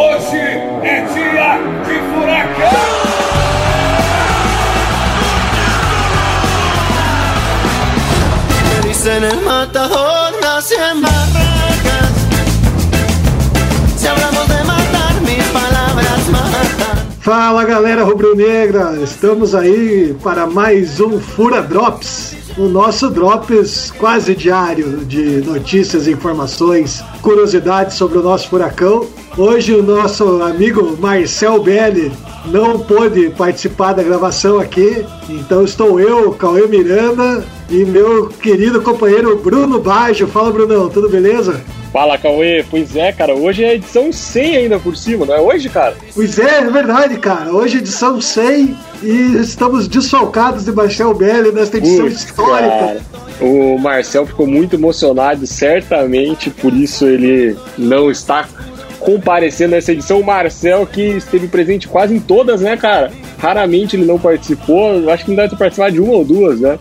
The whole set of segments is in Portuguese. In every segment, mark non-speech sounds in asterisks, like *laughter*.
Hoje é dia de furacão! Dicen el matador nace en barracas. Si hablamos de matar, mis palabras matan. Fala galera rubro-negra, estamos aí para mais um Fura Drops, o nosso Drops quase diário de notícias, informações, curiosidades sobre o nosso furacão. Hoje o nosso amigo Marcel Belli não pôde participar da gravação aqui, então estou eu, Cauê Miranda e meu querido companheiro Bruno Baggio. Fala Brunão, tudo beleza? Fala, Cauê. Pois é, cara, hoje é edição 100 ainda por cima, não é hoje, cara? Pois é, é verdade, cara. Hoje é edição 100 e estamos desfalcados de Marcel Belli nesta edição Putz, histórica. cara. O Marcel ficou muito emocionado, certamente por isso ele não está comparecendo nessa edição. O Marcel, que esteve presente quase em todas, né, cara? Raramente ele não participou, acho que não deve ter participado de uma ou duas, né?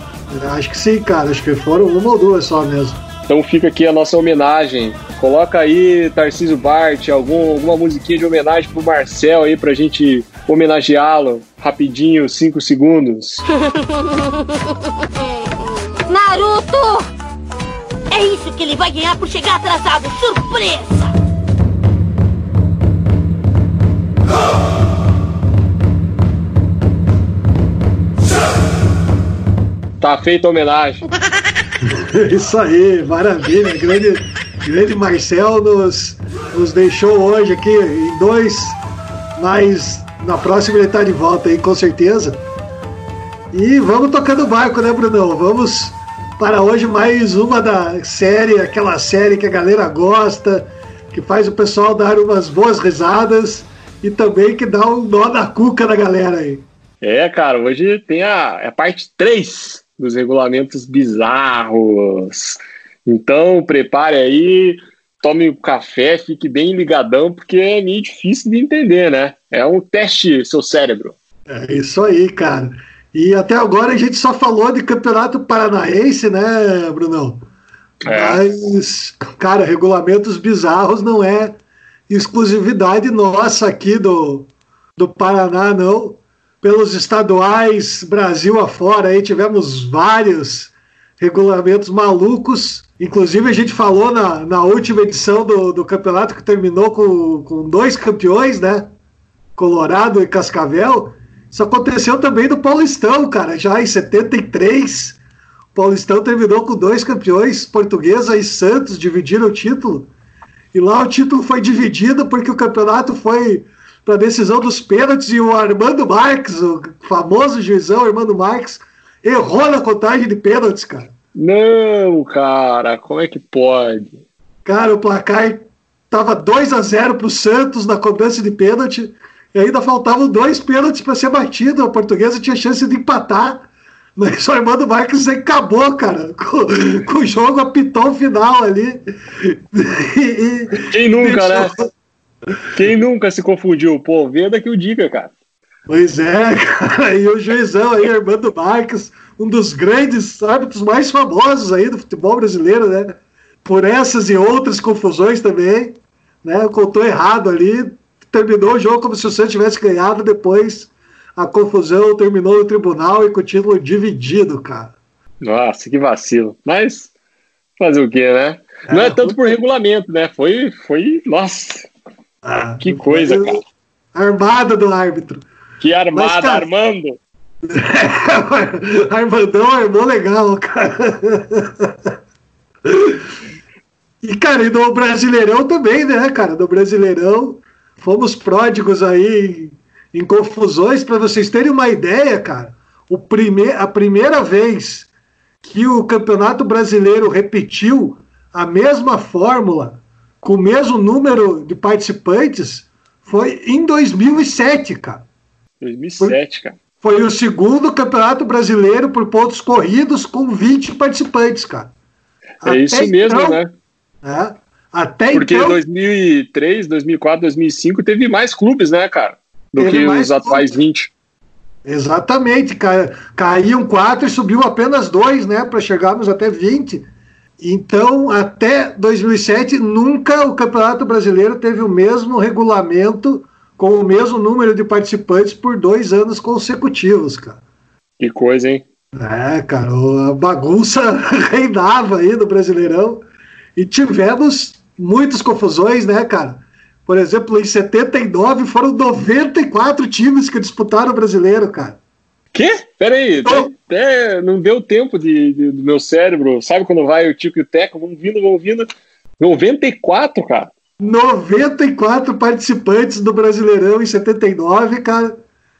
Acho que sim, cara. Acho que foram uma ou duas só mesmo. Então fica aqui a nossa homenagem. Coloca aí, Tarcísio Bart, algum, alguma musiquinha de homenagem pro Marcel aí pra gente homenageá-lo. Rapidinho, 5 segundos. *laughs* Naruto! É isso que ele vai ganhar por chegar atrasado! Surpresa! Tá feita a homenagem. *laughs* *laughs* Isso aí, maravilha. Grande, grande Marcel nos, nos deixou hoje aqui em dois, mas na próxima ele tá de volta aí, com certeza. E vamos tocando o barco, né, Brunão? Vamos para hoje mais uma da série, aquela série que a galera gosta, que faz o pessoal dar umas boas risadas e também que dá um nó na cuca da galera aí. É, cara, hoje tem a, a parte 3 dos regulamentos bizarros. Então, prepare aí, tome um café, fique bem ligadão, porque é meio difícil de entender, né? É um teste seu cérebro. É isso aí, cara. E até agora a gente só falou de campeonato paranaense, né, Brunão? É. Mas, cara, regulamentos bizarros não é exclusividade nossa aqui do, do Paraná, não. Pelos estaduais, Brasil afora, aí tivemos vários regulamentos malucos. Inclusive, a gente falou na, na última edição do, do campeonato que terminou com, com dois campeões, né? Colorado e Cascavel. Isso aconteceu também no Paulistão, cara, já em 73. O Paulistão terminou com dois campeões, Portuguesa e Santos, dividiram o título. E lá o título foi dividido porque o campeonato foi para decisão dos pênaltis e o Armando Marques, o famoso juizão Armando Marques, errou na contagem de pênaltis, cara. Não, cara, como é que pode? Cara, o placar tava 2 a 0 pro Santos na cobrança de pênalti e ainda faltavam dois pênaltis para ser batido. A portuguesa tinha chance de empatar. Mas o Armando Marques acabou, cara, *laughs* com, com o jogo apitou o final ali. *laughs* E- Quem nunca, deixou- né? Quem nunca se confundiu? Pô, venda que o diga, cara. Pois é, cara, e o juizão aí, Armando Marques, um dos grandes árbitros mais famosos aí do futebol brasileiro, né? Por essas e outras confusões também, né? Contou errado ali, terminou o jogo como se o Santos tivesse ganhado, depois a confusão terminou no tribunal e com o título dividido, cara. Nossa, que vacilo. Mas fazer o quê, né? Não é tanto por regulamento, né? Foi, foi, nossa, Ah, que coisa, cara. Armada do árbitro. Que armada, Mas, cara- Armando. *laughs* Armandão armou legal, cara. E, cara, e no Brasileirão também, né, cara? No Brasileirão, fomos pródigos aí em, em confusões. Para vocês terem uma ideia, cara, o prime a primeira vez que o Campeonato Brasileiro repetiu a mesma fórmula, com o mesmo número de participantes, foi em 2007, cara. 2007, cara. Foi o segundo campeonato brasileiro por pontos corridos com 20 participantes, cara. É isso mesmo, então, né? é, até Porque então, 2003, 2004, 2005 teve mais clubes, né, cara? Do que os atuais clubes. 20. exatamente, ca, caíam quatro e subiu apenas dois, né, para chegarmos até 20. Então, até 2007, nunca o Campeonato Brasileiro teve o mesmo regulamento com o mesmo número de participantes por dois anos consecutivos, cara. Que coisa, hein? É, cara, a bagunça *laughs* reinava aí no Brasileirão e tivemos muitas confusões, né, cara? Por exemplo, em 79 foram 94 times que disputaram o brasileiro, cara. Quê? Peraí, então, até não deu tempo de, de, do meu cérebro. Sabe quando vai o Tico e o Teco? Vão vindo, vão vindo. 94, cara. 94 participantes do Brasileirão em 79, cara.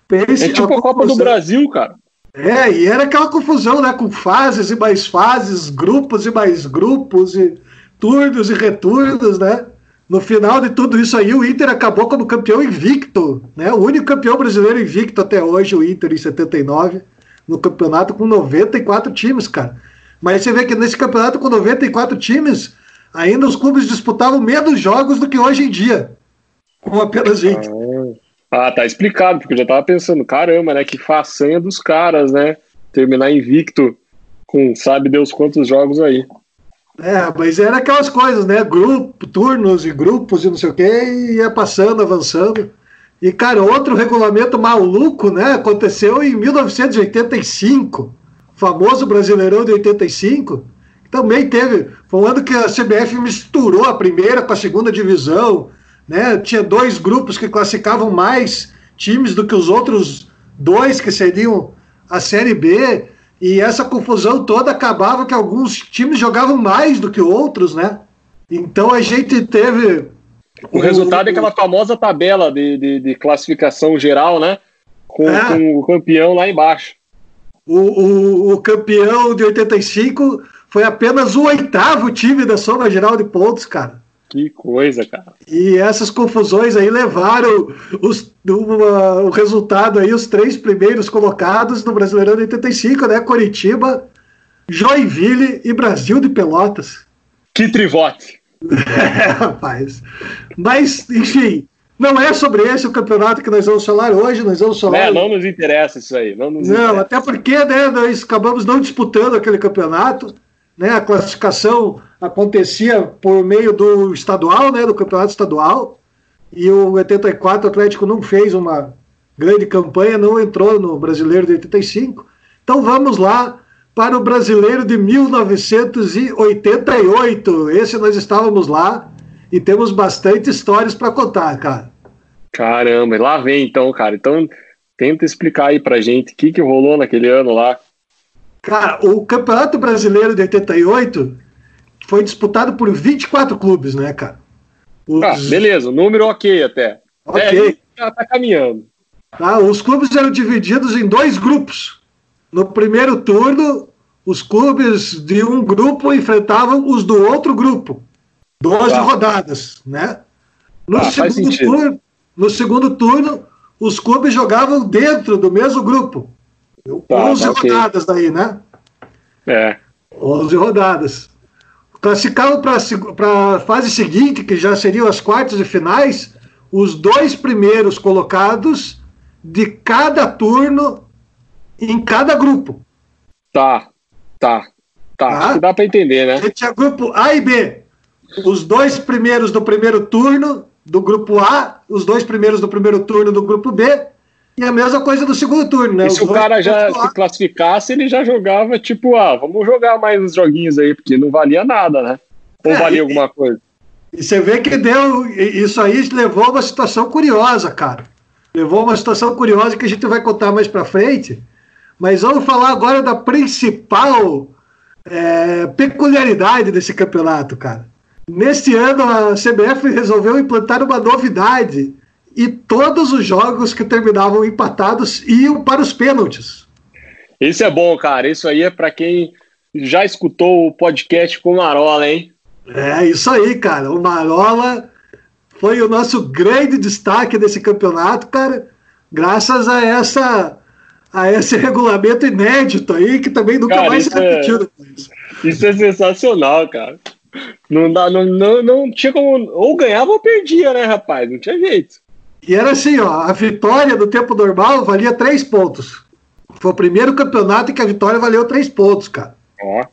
Pense, é tipo a, a Copa do Brasil, cara. É, e era aquela confusão, né? Com fases e mais fases, grupos e mais grupos, e turnos e returnos, né? No final de tudo isso aí, o Inter acabou como campeão invicto, né? O único campeão brasileiro invicto até hoje, o Inter em 79, no campeonato com 94 times, cara. Mas você vê que nesse campeonato com 94 times, ainda os clubes disputavam menos jogos do que hoje em dia, com apenas 20. Ah, ah, tá explicado, porque eu já tava pensando, caramba, né? Que façanha dos caras, né? Terminar invicto com sabe Deus quantos jogos aí. É, mas era aquelas coisas, né? Grupo, turnos e grupos e não sei o quê, e ia passando, avançando. E, cara, outro regulamento maluco, né? Aconteceu em 1985, famoso Brasileirão de 85. Também teve. Foi um ano que a CBF misturou a primeira com a segunda divisão. Né? Tinha dois grupos que classificavam mais times do que os outros dois que seriam a Série B. E essa confusão toda acabava que alguns times jogavam mais do que outros, né? Então a gente teve. O, o resultado é aquela famosa tabela de, de, de classificação geral, né? Com, é. com, o campeão lá embaixo. O, o, o campeão de 85 foi apenas o oitavo time da soma geral de pontos, cara. Que coisa, cara. E essas confusões aí levaram os, uma, o resultado aí, os três primeiros colocados no Brasileirão de 85, né? Coritiba, Joinville e Brasil de Pelotas. Que trivote! é, *laughs* rapaz. Mas, enfim, não é sobre esse o campeonato que nós vamos falar hoje, nós vamos falar. É, não nos interessa isso aí. Não, não até porque né, nós acabamos não disputando aquele campeonato né, a classificação acontecia por meio do estadual, né, do campeonato estadual, e o 84 Atlético não fez uma grande campanha, não entrou no brasileiro de 85. Então vamos lá para o brasileiro de 1988. Esse nós estávamos lá e temos bastante histórias para contar, cara. Caramba, lá vem então, cara. Então tenta explicar aí pra gente o que, que rolou naquele ano lá. Cara, o Campeonato Brasileiro de 88 foi disputado por 24 clubes, né, cara? Os... Ah, beleza, número ok até. Ok. É, já tá caminhando. Tá, os clubes eram divididos em dois grupos. No primeiro turno, os clubes de um grupo enfrentavam os do outro grupo. 12 tá. rodadas, né? No, ah, segundo turno, no segundo turno, os clubes jogavam dentro do mesmo grupo. Tá, 11 tá, okay. rodadas daí, né? É. 11 rodadas. Classificado para a fase seguinte, que já seriam as quartas de finais, os dois primeiros colocados de cada turno em cada grupo. Tá, tá, tá. tá? Dá para entender, né? Você tinha grupo A e B. Os dois primeiros do primeiro turno do grupo A, os dois primeiros do primeiro turno do grupo B e a mesma coisa do segundo turno, né? E se o cara já se classificasse, ele já jogava tipo, ah, vamos jogar mais uns joguinhos aí, porque não valia nada, né? Ou é, valia e, alguma coisa. E você vê que deu. Isso aí levou a uma situação curiosa, cara. Levou a uma situação curiosa que a gente vai contar mais pra frente. Mas vamos falar agora da principal é, peculiaridade desse campeonato, cara. Neste ano, a CBF resolveu implantar uma novidade e todos os jogos que terminavam empatados iam para os pênaltis. Isso é bom, cara. Isso aí é para quem já escutou o podcast com o Marola, hein? É, isso aí, cara. O Marola foi o nosso grande destaque desse campeonato, cara, graças a essa a esse regulamento inédito aí, que também nunca cara, mais se é repetiu depois. Isso é sensacional, cara. Não, dá, não, não, não tinha como. Ou ganhava ou perdia, né, rapaz? Não tinha jeito. E era assim, ó, a vitória do tempo normal valia três pontos. Foi o primeiro campeonato em que a vitória valeu três pontos, cara. Ó.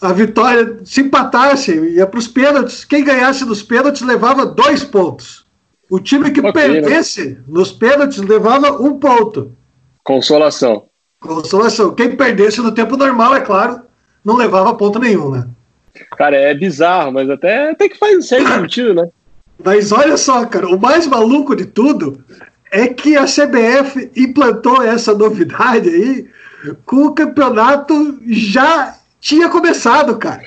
a vitória, se empatasse, ia para os pênaltis. Quem ganhasse nos pênaltis levava dois pontos. O time que Ok, perdesse nos pênaltis levava um ponto. Consolação. Consolação. Quem perdesse no tempo normal, é claro, não levava ponto nenhum, né? Cara, é bizarro, mas até, até que faz um certo sentido, né? Mas olha só, cara, o mais maluco de tudo é que a CBF implantou essa novidade aí com o campeonato já tinha começado, cara.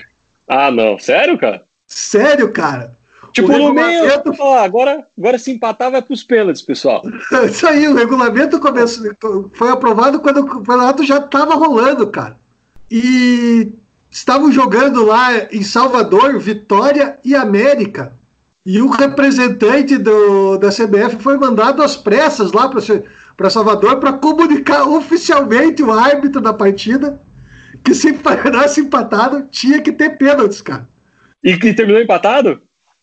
Ah, não. Sério, cara? Sério, cara. Tipo, O no meio, ó, agora, agora se empatar vai pros pênaltis, pessoal. *laughs* Isso aí, o regulamento começou, foi aprovado quando o campeonato já estava rolando, cara. E estavam jogando lá em Salvador, Vitória e América. E o representante do, da CBF foi mandado às pressas lá para Salvador para comunicar oficialmente o árbitro da partida que se parasse empatado tinha que ter pênaltis, cara. E que terminou empatado?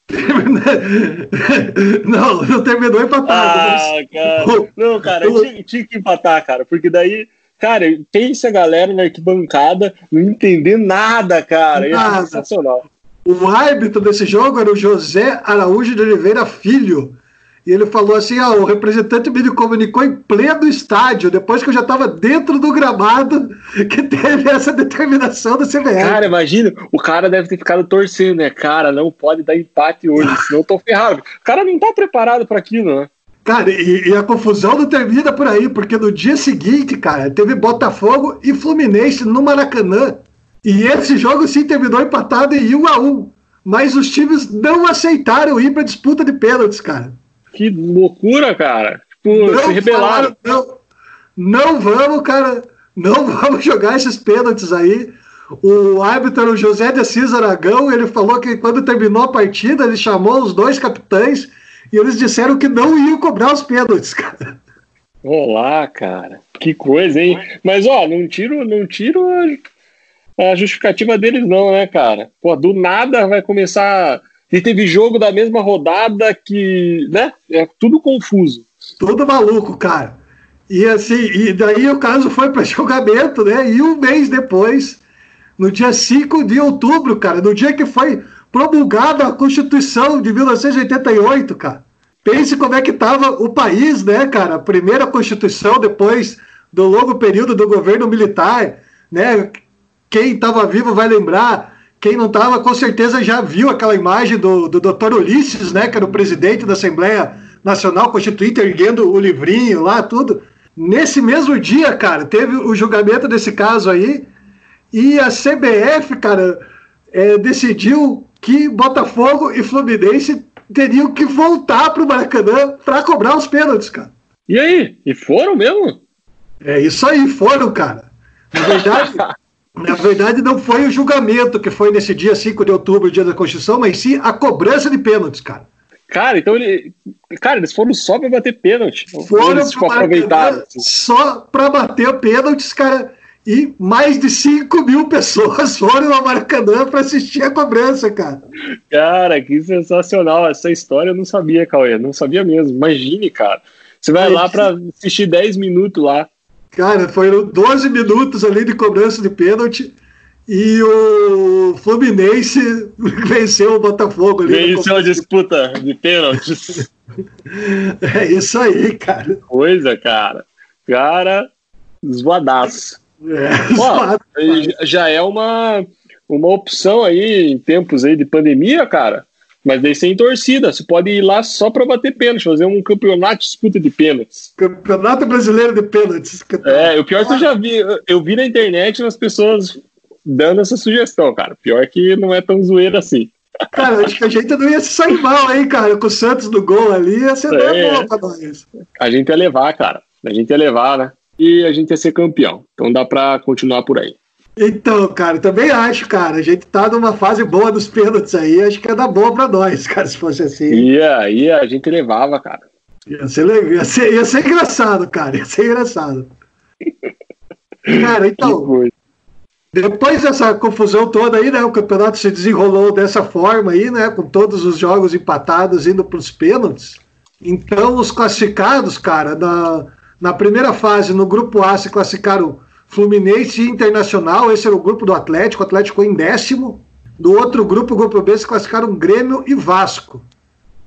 *laughs* não, não terminou empatado. Ah, mas- cara. Não, cara, *laughs* tinha, tinha que empatar, cara, porque daí, cara, pensa a galera na arquibancada não entender nada, cara. Isso é Nada. sensacional. O árbitro desse jogo era o José Araújo de Oliveira Filho. E ele falou assim: ah, o representante me comunicou em pleno estádio, depois que eu já estava dentro do gramado, que teve essa determinação da CBF. Cara, imagina, o cara deve ter ficado torcendo, né? Cara, não pode dar empate hoje, senão eu tô ferrado. O cara não tá preparado pra aquilo, né? Cara, e, e a confusão não termina por aí, porque no dia seguinte, cara, teve Botafogo e Fluminense no Maracanã. E esse jogo sim terminou empatado em 1 a 1 Mas os times não aceitaram ir para disputa de pênaltis, cara. Que loucura, cara. Tipo, se não, rebelaram. falaram, não, não vamos, cara, não *laughs* vamos jogar esses pênaltis aí. O árbitro José de Assis Aragão, ele falou que quando terminou a partida, ele chamou os dois capitães e eles disseram que não iam cobrar os pênaltis, *laughs* cara. Olá, cara. Que coisa, hein? Mas, ó, não tiro, não tiro a, justificativa deles, não, né, cara? Pô, do nada vai começar. E teve jogo da mesma rodada que. né? É tudo confuso. Tudo maluco, cara. E assim, e daí o caso foi para *laughs* julgamento, né? E um mês depois, no dia 5 de outubro, cara, no dia que foi promulgada a Constituição de 1988, cara. Pense como é que estava o país, né, cara? Primeira Constituição depois do longo período do governo militar, né? Quem estava vivo vai lembrar, quem não estava com certeza já viu aquela imagem do, do Dr. Ulisses, né, que era o presidente da Assembleia Nacional Constituinte, erguendo o livrinho lá, tudo. Nesse mesmo dia, cara, teve o julgamento desse caso aí, e a CBF, cara, é, decidiu que Botafogo e Fluminense teriam que voltar para o Maracanã para cobrar os pênaltis, cara. E aí? E foram mesmo? É isso aí, foram, cara. Na verdade, *laughs* na verdade, não foi o julgamento que foi nesse dia 5 de outubro, dia da Constituição, mas sim a cobrança de pênaltis, cara. Cara, então ele. Cara, eles foram só pra bater pênalti. Foram eles, tipo, assim. só para bater pênaltis, cara. E mais de 5 mil pessoas *laughs* foram ao Maracanã para assistir a cobrança, cara. Cara, que sensacional. Essa história eu não sabia, Cauê. Não sabia mesmo. Imagine, cara. Você vai Mas- lá pra assistir 10 minutos lá. Cara, foram 12 minutos ali de cobrança de pênalti e o Fluminense *laughs* venceu o Botafogo ali. Venceu a disputa de pênaltis. *laughs* É isso aí, cara. Coisa, cara. Cara, zoadaço. É, *laughs* zoado. já é uma, uma opção aí em tempos aí de pandemia, cara. Mas daí sem torcida. Você pode ir lá só pra bater pênalti, fazer um campeonato de disputa de pênaltis. Campeonato Brasileiro de Pênaltis. É, o pior que eu já vi, eu vi na internet as pessoas dando essa sugestão, cara. Pior que não é tão zoeira assim. Cara, acho que a gente não ia se sair mal, hein, cara, com o Santos no gol ali, ia ser É. bom pra nós. A gente ia levar, cara. A gente ia levar, né? E a gente ia ser campeão. Então dá pra continuar por aí. Então, cara, também acho, cara, a gente tá numa fase boa dos pênaltis aí, acho que ia dar boa pra nós, *laughs* cara, se fosse assim. Ia, ia, a gente levava, cara. Ia ser, ia ser, ia ser engraçado, cara, ia ser engraçado. *laughs* Cara, então, depois dessa confusão toda aí, né, o campeonato se desenrolou dessa forma aí, né, com todos os jogos empatados indo pros pênaltis. Então, os classificados, cara, na, na primeira fase, no grupo A, se classificaram Fluminense e Internacional, esse era o grupo do Atlético, o Atlético em décimo. Do outro grupo, o grupo B, se classificaram Grêmio e Vasco.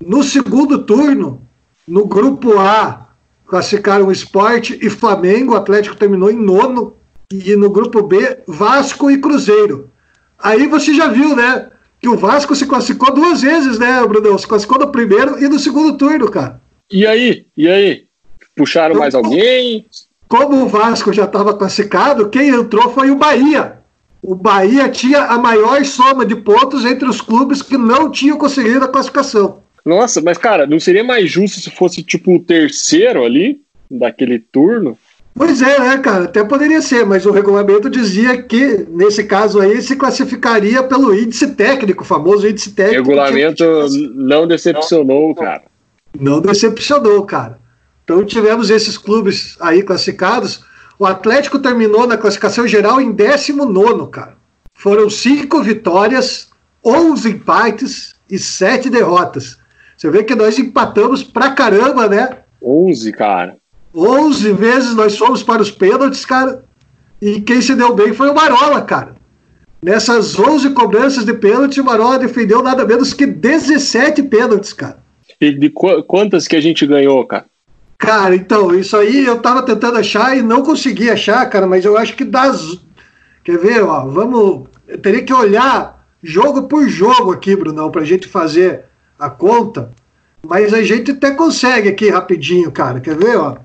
No segundo turno, no grupo A, classificaram Esporte e Flamengo, o Atlético terminou em nono. E no grupo B, Vasco e Cruzeiro. Aí você já viu, né? Que o Vasco se classificou duas vezes, né, Brunão? Se classificou no primeiro e no segundo turno, cara. E aí? E aí? Puxaram mais alguém? Como o Vasco já estava classificado, quem entrou foi o Bahia. O Bahia tinha a maior soma de pontos entre os clubes que não tinham conseguido a classificação. Nossa, mas cara, não seria mais justo se fosse tipo o terceiro ali, daquele turno? Pois é, né, cara? Até poderia ser, mas o regulamento dizia que, nesse caso aí, se classificaria pelo índice técnico, o famoso índice O técnico. regulamento não decepcionou, cara. Não decepcionou, cara. Então tivemos esses clubes aí classificados. O Atlético terminou na classificação geral em 19, cara. Foram cinco vitórias, 11 empates e sete derrotas. Você vê que nós empatamos pra caramba, né? 11, cara. 11 vezes nós fomos para os pênaltis, cara. E quem se deu bem foi o Marola, cara. Nessas 11 cobranças de pênalti, o Marola defendeu nada menos que 17 pênaltis, cara. E de qu- quantas que a gente ganhou, cara? Cara, então, isso aí eu tava tentando achar e não consegui achar, cara, mas eu acho que das. Quer ver, ó? Vamos. Eu teria que olhar jogo por jogo aqui, Brunão, pra gente fazer a conta. Mas a gente até consegue aqui rapidinho, cara. Quer ver, ó?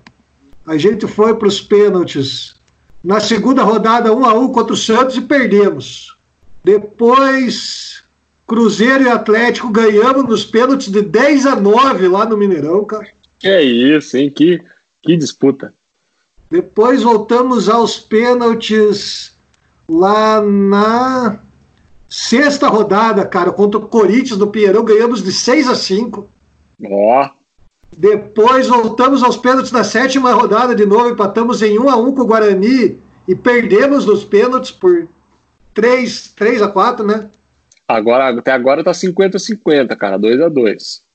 A gente foi para os pênaltis na segunda rodada, 1 a 1 contra o Santos e perdemos. Depois, Cruzeiro e Atlético ganhamos nos pênaltis de 10 a 9 lá no Mineirão, cara. Que é isso, hein? Que, que disputa. Depois voltamos aos pênaltis lá na sexta rodada, cara, contra o Corinthians no Pinheirão, ganhamos de 6 a 5. Ó, Depois voltamos aos pênaltis na sétima rodada de novo, empatamos em 1 a 1 com o Guarani e perdemos nos pênaltis por 3, 3 a 4, né? agora, até agora tá 50-50, cara. 2 a 2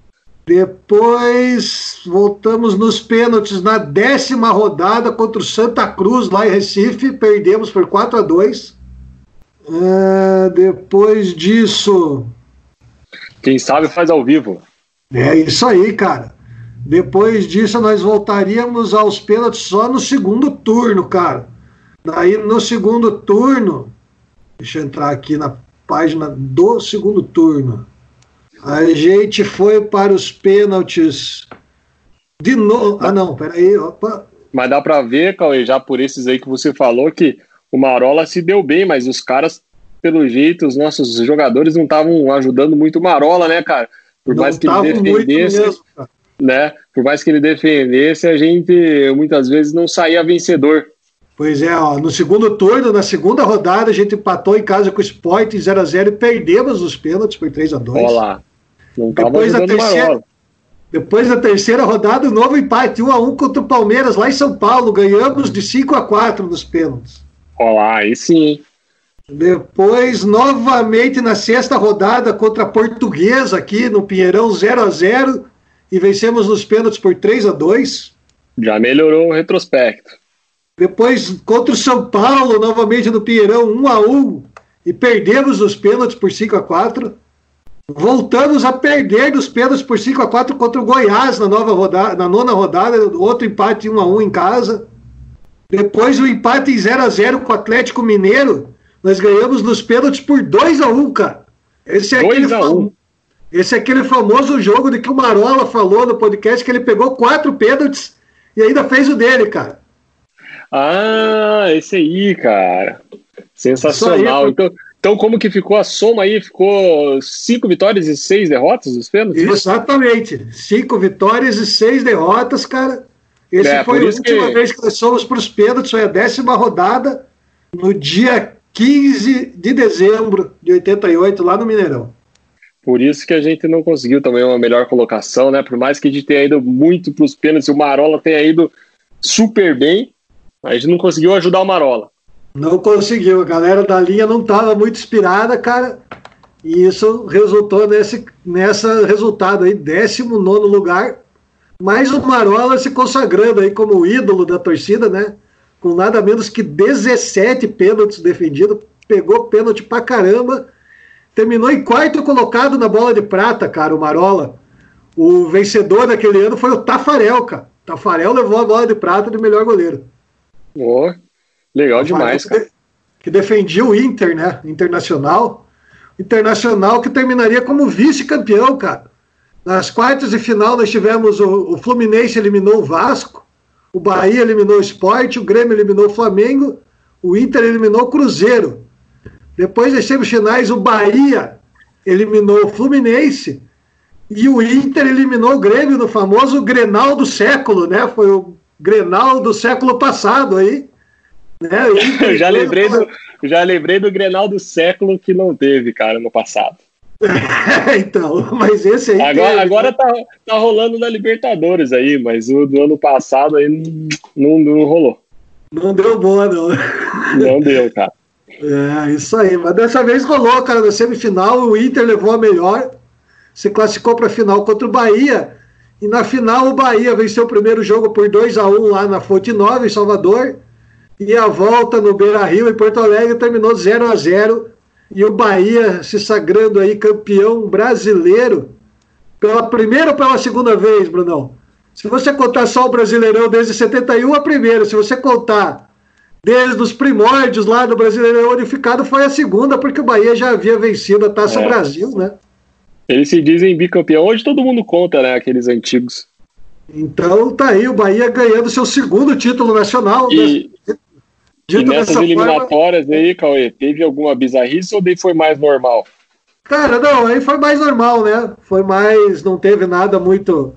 Depois voltamos nos pênaltis na décima rodada contra o Santa Cruz, lá em Recife, perdemos por 4 a 2. Ah, depois disso, Quem sabe faz ao vivo. é isso aí, cara. Depois disso, nós voltaríamos aos pênaltis só no segundo turno, cara. Daí, no segundo turno, deixa eu entrar aqui na página do segundo turno. A gente foi para os pênaltis de novo. Ah, não, peraí. Opa. Mas dá pra ver, Cauê, já por esses aí que você falou, que o Marola se deu bem, mas os caras, pelo jeito, os nossos jogadores não estavam ajudando muito o Marola, né, cara? Por Não mais que ele defendesse, mesmo, né? Por mais que ele defendesse, a gente muitas vezes não saía vencedor. Pois é, ó, no segundo turno, na segunda rodada, a gente empatou em casa com o Sport em 0x0 e perdemos os pênaltis por 3x2. Olha lá. Não tava Depois da terceira-. Depois da terceira rodada, novo empate, 1x1 contra o Palmeiras lá em São Paulo. Ganhamos de 5 a 4 nos pênaltis. Olha lá, aí sim? Depois, novamente na sexta rodada contra a Portuguesa aqui no Pinheirão 0 a 0 e vencemos nos pênaltis por 3 a 2. Já melhorou o retrospecto. Depois contra o São Paulo, novamente no Pinheirão 1 a 1 e perdemos nos pênaltis por 5 a 4. Voltamos a perder nos pênaltis por 5 a 4 contra o Goiás na nova rodada, na nona rodada, outro empate 1 a 1 em casa. Depois o empate em 0 a 0 com o Atlético Mineiro, nós ganhamos nos pênaltis por 2 a 1, cara. Esse é, 2 aquele a fam- 1. esse é aquele famoso jogo de que o Marola falou no podcast que ele pegou quatro pênaltis e ainda fez o dele, cara. Ah, esse aí, cara. Sensacional. Isso aí, então, então, como que ficou a soma aí? Ficou cinco vitórias e seis derrotas nos pênaltis? Exatamente. Cinco vitórias e seis derrotas, cara. Esse É, foi a última que- vez que nós fomos para os pênaltis, foi a décima rodada, no dia 15 de dezembro de 88, lá no Mineirão. Por isso que a gente não conseguiu também uma melhor colocação, né? Por mais que a gente tenha ido muito para os pênaltis e o Marola tenha ido super bem, a gente não conseguiu ajudar o Marola. Não conseguiu, a galera da linha não estava muito inspirada, cara. E isso resultou nesse nessa resultado aí, 19 lugar. Mas o Marola se consagrando aí como ídolo da torcida, né? com nada menos que 17 pênaltis defendidos, pegou pênalti pra caramba, terminou em quarto colocado na bola de prata, cara, o Marola. O vencedor daquele ano foi o Tafarel, cara. Tafarel levou a bola de prata de melhor goleiro. Oh, legal demais, cara. Que defendia o Inter, né? Internacional. Internacional que terminaria como vice-campeão, cara. Nas quartas de final nós tivemos o, o, Fluminense eliminou o Vasco, o Bahia eliminou o Sport, o Grêmio eliminou o Flamengo, o Inter eliminou o Cruzeiro. Depois das semifinais, o Bahia eliminou o Fluminense e o Inter eliminou o Grêmio no famoso Grenal do século, né? Foi o Grenal do século passado aí. Né? *laughs* Eu já lembrei, do, já lembrei do Grenal do século que não teve, cara, no passado. *laughs* então, mas esse aí. Agora, teve, agora né? tá, tá rolando na Libertadores aí, mas o do ano passado aí não, não, não rolou. Não deu boa, não. Não deu, cara. *laughs* É, isso aí. Mas dessa vez rolou, cara, na semifinal, o Inter levou a melhor, se classificou para a final contra o Bahia. E na final o Bahia venceu o primeiro jogo por 2 a 1 lá na Fonte Nova, em Salvador. E a volta no Beira Rio, em Porto Alegre, terminou 0 a 0 E o Bahia se sagrando aí campeão brasileiro pela primeira ou pela segunda vez, Brunão? Se você contar só o Brasileirão desde 71, a primeira. Se você contar desde os primórdios lá do Brasileirão Unificado, foi a segunda, porque o Bahia já havia vencido a Taça é. Brasil, né? Eles se dizem bicampeão. Hoje todo mundo conta, né? Aqueles antigos. Então tá aí o Bahia ganhando seu segundo título nacional. E, né? E nessas eliminatórias forma... aí, Cauê, teve alguma bizarrice ou daí foi mais normal? Cara, não, aí foi mais normal, né? Foi mais. Não teve nada muito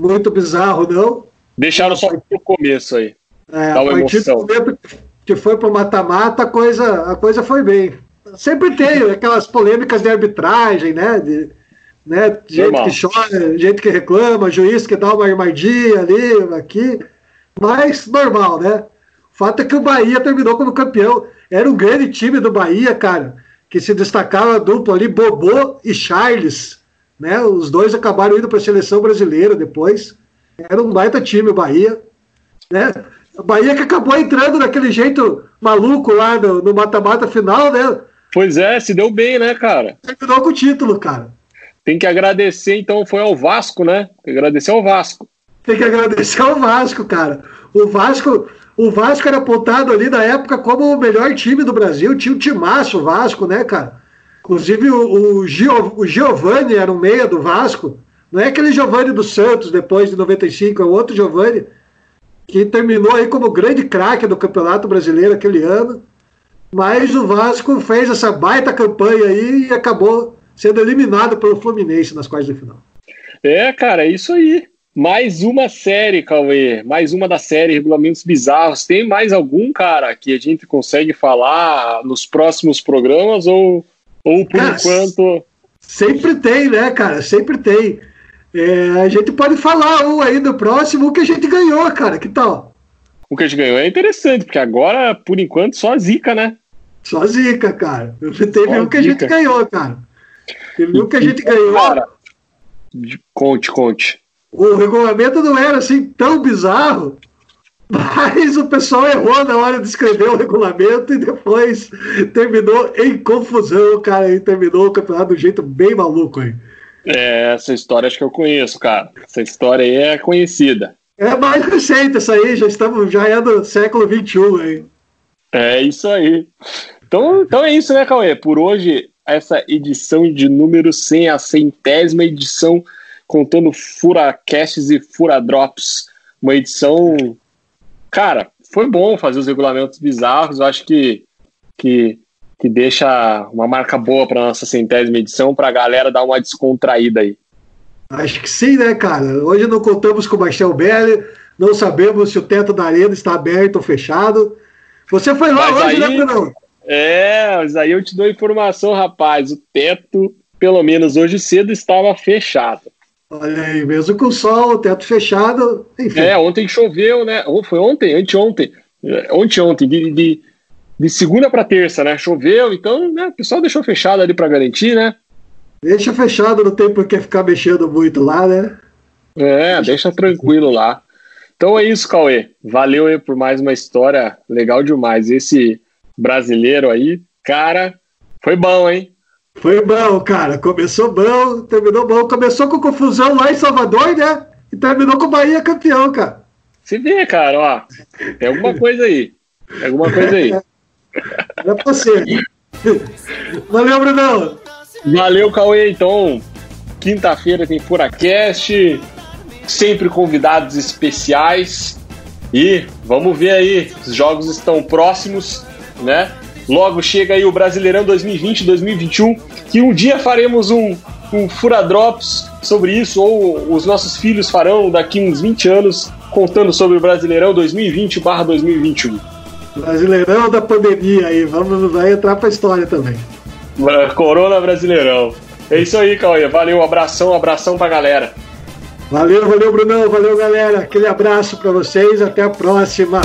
muito bizarro, não. Deixaram só pro começo aí. É, a partir do momento que foi pro mata-mata, a coisa, a coisa foi bem. Sempre tem aquelas polêmicas de arbitragem, né? De, né? Gente Normal. que chora, gente que reclama, juiz que dá uma armadilha ali, aqui. Mas normal, né? O fato é que o Bahia terminou como campeão. Era um grande time do Bahia, cara, que se destacava a dupla ali, Bobô e Charles. Né? Os dois acabaram indo para a seleção brasileira depois. Era um baita time o Bahia. Né? A Bahia que acabou entrando daquele jeito maluco lá no mata-mata final, né? Pois é, se deu bem, né, cara? Terminou com o título, cara. Tem que agradecer, então, foi ao Vasco, né? Tem que agradecer ao Vasco. Tem que agradecer ao Vasco, cara. O Vasco, o Vasco era apontado ali na época como o melhor time do Brasil. Tinha um timaço o Vasco, né, cara? Inclusive o, o, Gio, o Giovanni era um meia do Vasco. Não é aquele Giovanni do Santos depois de 95, é o outro Giovanni que terminou aí como grande craque do Campeonato Brasileiro aquele ano. Mas o Vasco fez essa baita campanha aí e acabou sendo eliminado pelo Fluminense nas quartas de final. É, cara, é isso aí. Mais uma série, Cauê. Mais uma da série Regulamentos Bizarros. Tem mais algum, cara, que a gente consegue falar nos próximos programas ou, ou por cara, enquanto. Sempre tem, né, cara? Sempre tem. É, a gente pode falar um aí do próximo, o que a gente ganhou, cara. Que tal? O que a gente ganhou é interessante, porque agora, por enquanto, só zica, né? Só zica, cara. *laughs* Teve só um que a gente ganhou, cara. Teve um que a gente ganhou. Cara, conte, conte. O regulamento não era assim tão bizarro, mas o pessoal errou na hora de escrever o regulamento e depois terminou em confusão, cara. E terminou o campeonato de um jeito bem maluco aí. É, essa história acho que eu conheço, cara. Essa história aí é conhecida. É mais recente essa aí, já estamos, já é do século XXI aí. É isso aí. Então, então é isso, né, Cauê? Por hoje, essa edição de número 100, a centésima edição, contando furacasts e furadrops. Uma edição. Cara, foi bom fazer os regulamentos bizarros. Eu acho que, que que deixa uma marca boa para nossa centésima edição, para a galera dar uma descontraída aí. Acho que sim, né, cara? Hoje não contamos com o Marcel Belli, não sabemos se o teto da arena está aberto ou fechado. Você foi lá mas hoje, né, aí, né, Bruno? É, mas aí eu te dou informação, rapaz. O teto, pelo menos hoje cedo, estava fechado. Olha aí, mesmo com o sol, o teto fechado, enfim. É, ontem choveu, né? Ou foi ontem? Anteontem. É, ontem, ontem, de, de, de segunda para terça, né? Choveu, então né, o pessoal deixou fechado ali para garantir, né? Deixa fechado, não tem por que ficar mexendo muito lá, né? É, deixa tranquilo lá. Então é isso, Cauê. Valeu aí por mais uma história legal demais. Esse brasileiro aí, cara, foi bom, hein? Foi bom, cara. Começou bom, terminou bom. Começou com confusão lá em Salvador, né? E terminou com o Bahia campeão, cara. Se vê, cara, ó. Tem alguma coisa aí. Tem alguma coisa aí. *laughs* É pra ser. Valeu, Brunão. Valeu, Cauê. Então, quinta-feira tem Furacast. Sempre convidados especiais. E vamos ver aí. Os jogos estão próximos, né? Logo chega aí o Brasileirão 2020-2021, que um dia faremos um, um Fura Drops sobre isso, ou os nossos filhos farão daqui uns 20 anos, contando sobre o Brasileirão 2020-2021. Brasileirão da pandemia aí, vamos vai entrar pra história também. Corona Brasileirão. É isso aí, Cauê. Valeu, abração, abração pra galera. Valeu, valeu, Brunão, valeu, galera. Aquele abraço para vocês, até a próxima.